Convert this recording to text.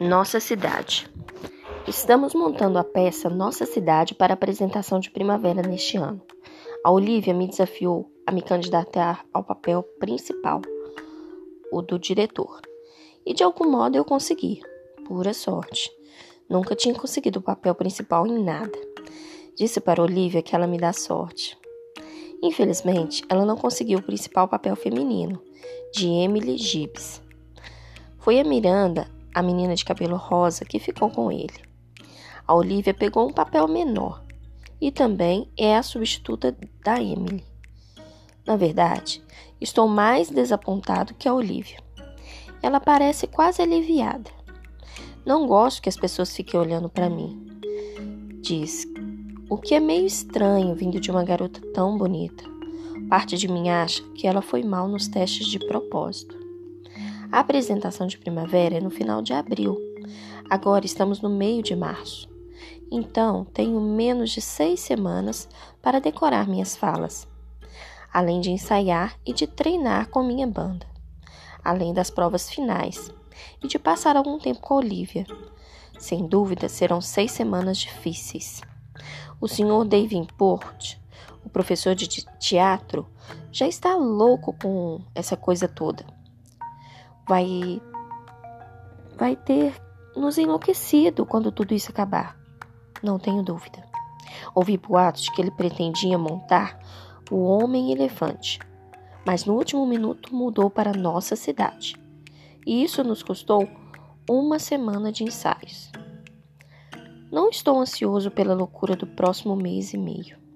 Nossa cidade. Estamos montando a peça Nossa Cidade para apresentação de primavera neste ano. A Olivia me desafiou a me candidatar ao papel principal, o do diretor. E de algum modo eu consegui. Pura sorte. Nunca tinha conseguido o papel principal em nada. Disse para Olivia que ela me dá sorte. Infelizmente, ela não conseguiu o principal papel feminino, de Emily Gibbs. Foi a Miranda a menina de cabelo rosa que ficou com ele. A Olivia pegou um papel menor e também é a substituta da Emily. Na verdade, estou mais desapontado que a Olivia. Ela parece quase aliviada. Não gosto que as pessoas fiquem olhando para mim. Diz, o que é meio estranho vindo de uma garota tão bonita. Parte de mim acha que ela foi mal nos testes de propósito. A apresentação de primavera é no final de abril. Agora estamos no meio de março. Então, tenho menos de seis semanas para decorar minhas falas, além de ensaiar e de treinar com minha banda, além das provas finais e de passar algum tempo com a Olivia. Sem dúvida, serão seis semanas difíceis. O senhor Davenport, o professor de teatro, já está louco com essa coisa toda vai vai ter nos enlouquecido quando tudo isso acabar. Não tenho dúvida. Ouvi boatos de que ele pretendia montar o Homem-Elefante, mas no último minuto mudou para nossa cidade. E isso nos custou uma semana de ensaios. Não estou ansioso pela loucura do próximo mês e meio.